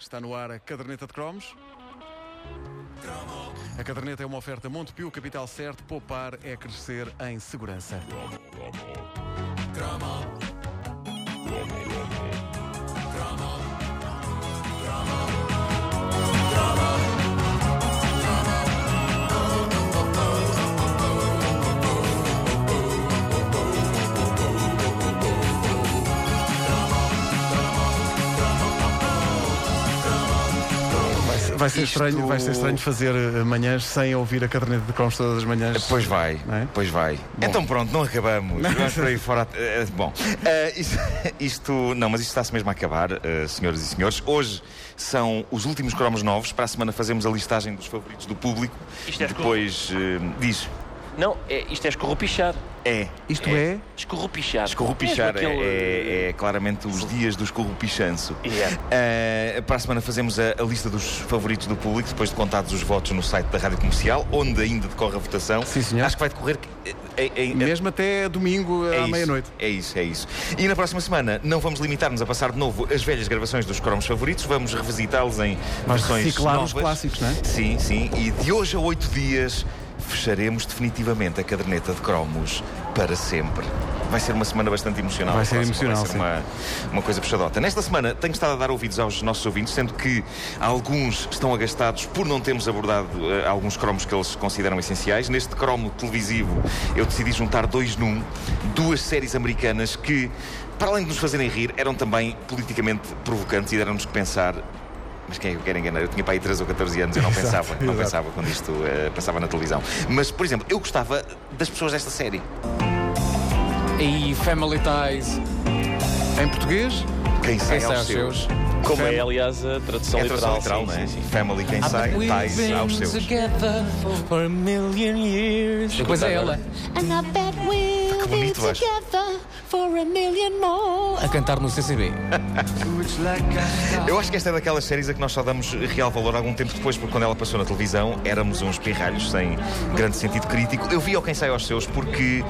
Está no ar a caderneta de cromos. A caderneta é uma oferta Montepio, capital certo, poupar é crescer em segurança. Vai ser, Isto- estranho, vai ser estranho fazer eh, manhãs sem ouvir a caderneta de cromos todas as manhãs. Pois vai, Não é? pois vai. Então pronto, não acabamos. Vamos por aí fora. Eh, Bom, eh, isto, isto- Não, mas isto está-se mesmo a acabar, eh, senhoras e senhores. Hoje são os últimos cromos novos. Para a semana fazemos a listagem dos favoritos do público. Isto é Depois eh, diz. Não, é, isto é escorrupichar. É. Isto é, Escorrupichar. Escorrupichar é, aquele- é- é claramente os dias do escorrupichanço. Yeah. Uh, para a semana fazemos a, a lista dos favoritos do público, depois de contados os votos no site da Rádio Comercial, onde ainda decorre a votação. Sim, senhor. Acho que vai decorrer eh, eh, mesmo até domingo é à isso, meia-noite. É isso, é isso. E na próxima semana não vamos limitar-nos a passar de novo as velhas gravações dos cromos favoritos, vamos revisitá-los em Vais versões reciclar novas. os clássicos, não é? Sim, sim. E de hoje a oito dias fecharemos definitivamente a caderneta de cromos para sempre. Vai ser uma semana bastante emocional. Vai ser próxima, emocional, Vai ser uma, uma coisa puxadota. Nesta semana tenho estado a dar ouvidos aos nossos ouvintes, sendo que alguns estão agastados por não termos abordado eh, alguns cromos que eles consideram essenciais. Neste cromo televisivo eu decidi juntar dois num, duas séries americanas que, para além de nos fazerem rir, eram também politicamente provocantes e deram-nos que pensar mas quem é que eu quero enganar? Eu tinha para aí 13 ou 14 anos, eu não Exato, pensava, não exato. pensava quando isto eh, passava na televisão. Mas, por exemplo, eu gostava das pessoas desta série. E Family Ties, Em português, Quem sai quem sai aos seus. seus? Como é, aliás, a tradução É a tradução literal. literal, é? sim, sim, sim. Family, quem sai, tais aos seus. together for a million years. Depois é ela, And I bet we'll Que be bonito, acho. For a million more. a cantar no CCB. Eu acho que esta é daquelas séries a que nós só damos real valor algum tempo depois, porque quando ela passou na televisão éramos uns pirralhos sem grande sentido crítico. Eu vi ao Quem Sai aos Seus porque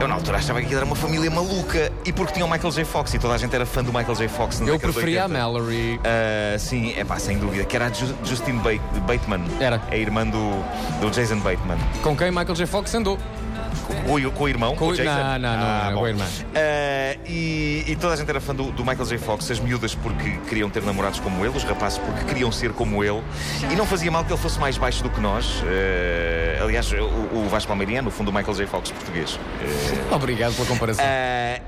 eu na altura achava que aquilo era uma família maluca e porque tinha o Michael J. Fox e toda a gente era fã do Michael J. Fox. na Eu preferia a 80. Mallory. Ah, sim, é pá, sem dúvida. Que era a Ju- Justine Ba- Bateman. Era. A irmã do, do Jason Bateman. Com quem Michael J. Fox andou. Com, o- com o irmão? Com o o- Jason? não, não, não, Ah, não, bom. com a irmã. Ah, e, e toda a gente era fã do, do Michael J. Fox, as miúdas porque queriam ter namorados como ele, os rapazes porque queriam ser como ele. E não fazia mal que ele fosse mais baixo do que nós. Ah, aliás, o, o Vasco Palmeiriano, no fundo, o Michael J. Fox português. Obrigado pela comparação.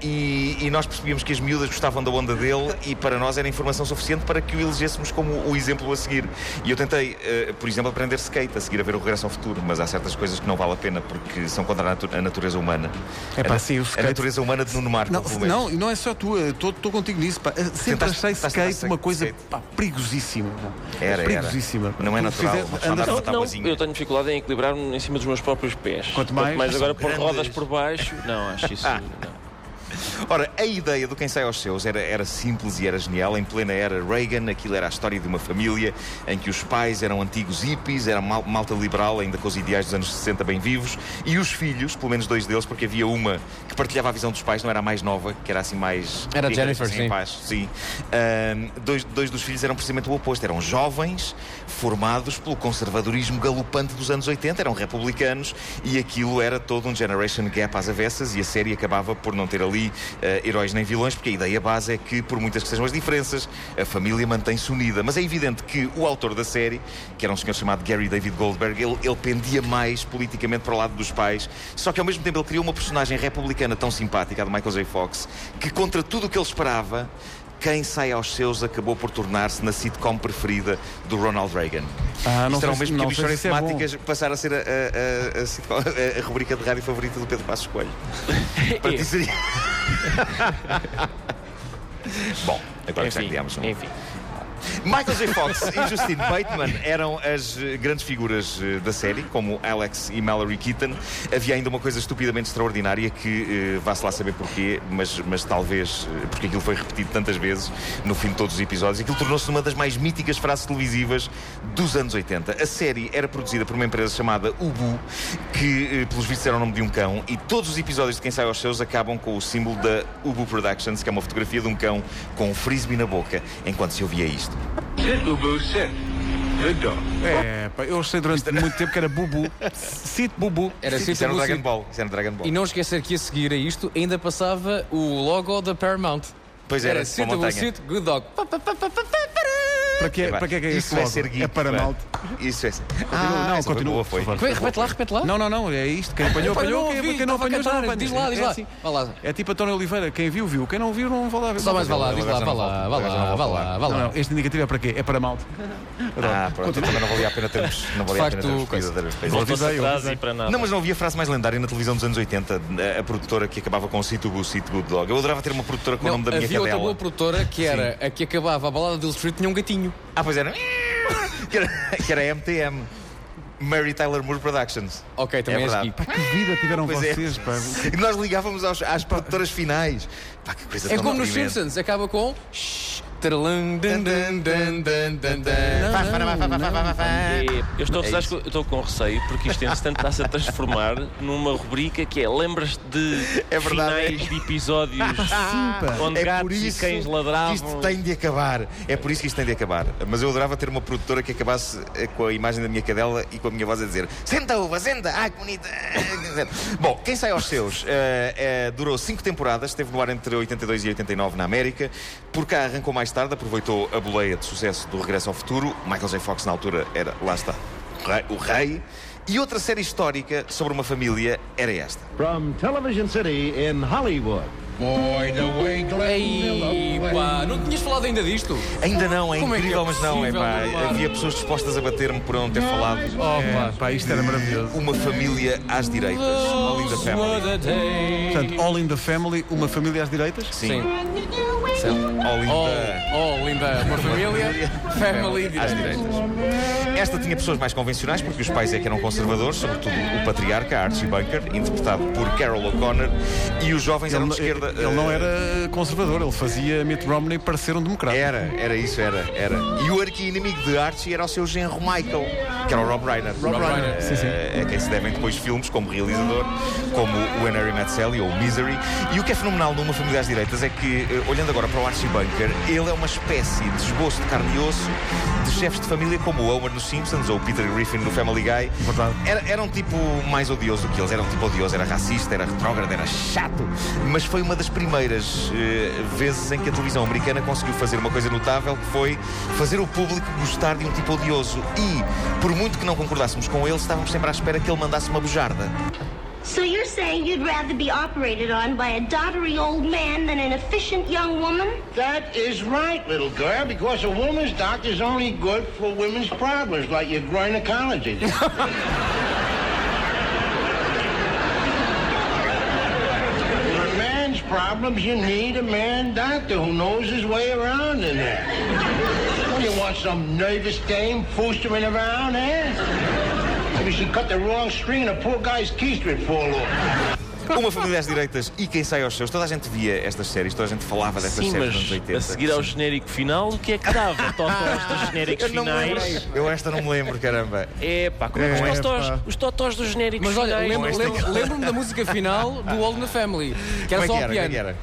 E, e nós percebíamos que as miúdas gostavam da onda dele e para nós era informação suficiente para que o elegêssemos como o exemplo a seguir. E eu tentei, por exemplo, aprender skate, a seguir a ver o Regresso ao Futuro, mas há certas coisas que não vale a pena porque são contra a, natu- a natureza humana. É pá, a, sim, o a skate- natureza humana de Nuno Marco, Não, não, não é só tu, estou contigo nisso. pá. Sempre Tentaste- achei tentaste skate uma coisa pá, perigosíssima. pá. Era, era. perigosíssima. Não é Tu natural, fizer- andar numa Não, tabuazinha. eu tenho dificuldade em equilibrar-me em cima dos meus próprios pés. Quanto mais- agora pôr rodas por baixo. Não, acho isso. Ah. não. Ora, a ideia do Quem Sai aos Seus era, era simples e era genial. Em plena era Reagan, aquilo era a história de uma família em que os pais eram antigos hippies, era mal- malta liberal, ainda com os ideais dos anos 60 bem vivos, e os filhos, pelo menos dois deles, porque havia uma que partilhava a visão dos pais, não era a mais nova, que era assim mais. Era a Jennifer, assim, sim. paz, sim. Dois, dois dos filhos eram precisamente o oposto, eram jovens, formados pelo conservadorismo galopante dos anos 80, eram republicanos, e aquilo era todo um generation gap às avessas, e a série acabava por não ter ali eh, heróis nem vilões, porque a ideia base é que, por muitas que sejam as diferenças, a família mantém-se unida. Mas é evidente que o autor da série, que era um senhor chamado Gary David Goldberg, ele, ele pendia mais politicamente para o lado dos pais, só que ao mesmo tempo ele criou uma personagem republicana tão simpática, a de Michael J. Fox, que contra tudo o que ele esperava, quem sai aos seus acabou por tornar-se na sitcom preferida do Ronald Reagan. Ah, não o mesmo que não Bichões se é. Temáticas passar a ser a, a- a- a sitcom- a- a rubrica de rádio favorita do Pedro Passos Coelho. Para ti seria. Bom, agora já Enfim, criámos um. enfim. Michael J. Fox e Justine Bateman eram as eh, grandes figuras eh, da série, como Alex e Mallory Keaton. Havia ainda uma coisa estupidamente extraordinária que eh, vá-se lá saber porquê, mas, mas talvez porque aquilo foi repetido tantas vezes no fim de todos os episódios. Aquilo tornou-se uma das mais míticas frases televisivas dos anos 80. A série era produzida por uma empresa chamada Ubu, que pelos vistos era o nome de um cão, e todos os episódios de Quem Sai aos Seus acabam com o símbolo da Ubu Productions, que é uma fotografia de um cão com um frisbee na boca, enquanto se ouvia isto. Sit, Ubu, sit. Good dog. É, pá, eu achei durante muito tempo que era Bubu. Cite Bubu. Era Isso Cita era Bubu Dragon. Ball. Isso era o Dragon Ball. E não esquecer que a seguir a isto ainda passava o logo da Paramount. Pois era, Era Cita Bubu. Cita, Good Dog. Pa, pa, pa, pa, pa, pa, para. Que, Epá, para que é que é Isso esse vai logo? ser geek. É malte. Isso é. Ah, não, essa continua, boa, por foi. favor. Como é? Repete lá, repete lá. Não, não, não, é isto. Quem apanhou, Epá, eu apanhou. não Quem, ouvi, quem não estava a apanhou, já não cantar. apanha. Diz lá, diz É lá. assim. Vá lá. É tipo António Oliveira. Quem viu, viu. Quem não viu, não vá lá ver. Só mais vá lá, diz lá, vá não lá, vá não lá, vá lá, vá Não, lá. não, este indicativo é para quê? É para malte. Ah, pronto, também não valia a pena termos. Não valia a facto, pena termos coisa. Voltou-se atrás e para nada. Não, mas não havia frase mais lendária na televisão dos anos 80, a, a produtora que acabava com Sit Ubu, Sit Good Dog. Eu adorava ter uma produtora com o Não, nome da minha havia outra cadela. boa produtora que era a que acabava a balada de Street tinha um gatinho. Ah, pois era. que era. Que era MTM. Mary Tyler Moore Productions. Ok, também É és verdade. Pá, que vida tiveram Pois é. vocês, pá. E nós ligávamos aos- às produtoras finais. Pá, que coisa É tão como nos. Simpsons, acaba com. É, eu estou, que eu estou com receio porque isto entretanto está-se a transformar numa rubrica que é lembras-te de É verdade. finais de episódios onde É por gatos e isso cães que ladravam. isto tem de acabar. É por isso que isto tem de acabar. Mas eu adorava ter uma produtora que acabasse eh, com a imagem da minha cadela e com a minha voz a dizer Senta, uva, senta! Ai, que bonita! Bom, quem sai aos seus eh, eh, durou cinco temporadas, esteve no ar entre 82 e 89 na América. Por cá arrancou mais tarde, aproveitou a boleia de sucesso do Regresso ao Futuro. Michael J. Fox, na altura, era, lá está, o rei- o rei. E outra série histórica sobre uma família era esta. From Television City in Hollywood. Boy, the way Ei, pá, não tinhas falado ainda disto? Ainda não, é Como é incrível, é mas não, é pá. Havia pessoas dispostas a bater-me por não ter falado. Oh, É, pá. isto era maravilhoso. Uma família às direitas. All in the family. Portanto, All in the Family, uma família às direitas? Sim. Sim. All in Oh, the. oh, linda. Uma família, family, Às direitas. Esta tinha pessoas mais convencionais, porque os pais é que eram conservadores, sobretudo o patriarca, Archie Bunker, interpretado por Carol O'Connor, e os jovens eram de esquerda. ele não eh, era conservador, ele fazia Mitt Romney parecer um democrata. Era, era isso, era, era. E o arqui-inimigo de Archie era o seu genro Michael, que era o Rob Reiner. Rob Reiner, Eh, sim, sim. A quem se devem depois filmes como realizador, como o When Harry Met Sally ou Misery. E o que é fenomenal numa família às direitas é que, eh, olhando agora para o Archie Bunker, ele é uma espécie de esboço de carne e osso de chefes de família como o Homer nos Simpsons ou o Peter Griffin no Family Guy. Verdade. Era, era um tipo mais odioso do que eles. Era um tipo odioso, era racista, era retrógrado, era chato. Mas foi uma das primeiras eh, vezes em que a televisão americana conseguiu fazer uma coisa notável, que foi fazer o público gostar de um tipo odioso. E, por muito que não concordássemos com ele, estávamos sempre à espera que ele mandasse uma bujarda. So you're saying you'd rather be operated on by a dottery old man than an efficient young woman? That is right, little girl, because a woman's doctor's only good for women's problems, like your gynecology. For a man's problems, you need a man doctor who knows his way around in there. What, you want some nervous dame foostering around, eh? Maybe she cut the wrong string and a poor guy's keister would fall off. Uma família às direitas e quem sai aos seus. Toda a gente via estas séries, toda a gente falava destas Sim, séries mas 80. a seguir ao genérico final, o que é que dava? Totós dos genéricos Eu finais. Eu esta não me lembro, caramba. É pá, como é que É, os totós, os totós dos genéricos Mas olha, finais? lembro- esta- lembro- lembro-me da música final do All in the Family, que era Como é só que o era? piano.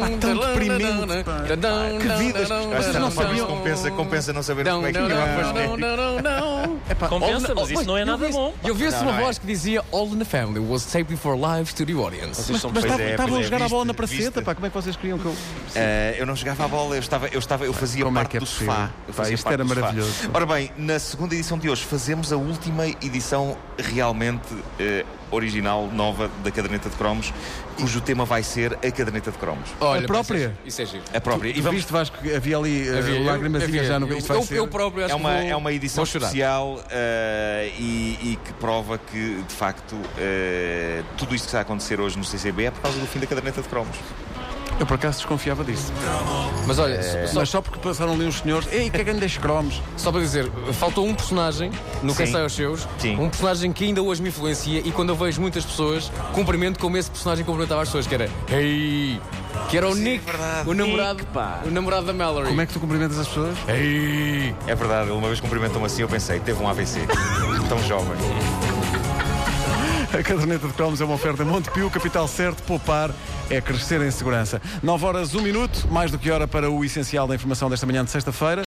Pá, tão deprimente, pá. Que vidas. Vocês não sabiam. Compensa, compensa não saber como é que Epá, Compensa, mas isso não é nada bom. Eu vi-se uma é. voz que dizia All in the Family was taped for live studio audience. Vocês Mas estavam é, a é, jogar a viste, bola na praceta, pá, como é que vocês queriam que eu... Eh, eu não jogava a bola, eu, estava, eu, estava, eu fazia Como é parte é do sofá. Eu Pá, fazia isto parte era do sofá. maravilhoso. Ora bem, na segunda edição de hoje fazemos a última edição realmente eh, original, nova da caderneta de cromos, cujo tema vai ser a caderneta de cromos. Olha, A própria? Isso é giro. A própria. E E vamos, viste, Vasco, que havia ali uh, Havia- eu- lágrimas havia- já no... eu- eu, ser... eu próprio acho é, uma, que vou, é uma edição especial eh, e, e que prova que, de facto, eh, tudo isto que está a acontecer hoje no CCB é por causa do fim da caderneta de cromos. Eu por acaso desconfiava disso. Mas olha, É. só, Mas só porque passaram ali uns senhores... Ei, que é grandes cromos. só para dizer, faltou um personagem no Quem Sim. Sai aos Seus, Sim. um personagem que ainda hoje me influencia e quando eu vejo muitas pessoas, cumprimento como esse personagem cumprimentava as pessoas, que era Hey! Que era o Nick, verdade. o namorado, Nick, pá. o namorado da Mallory. Como é que tu cumprimentas as pessoas? Hey! É verdade, ele uma vez cumprimentou-me assim, eu pensei, teve um AVC. Tão jovem. A caderneta de cromos é uma oferta Montepio, capital certo, poupar é crescer em segurança. 9 horas, 1 minuto, mais do que hora para o essencial da informação desta manhã de sexta-feira.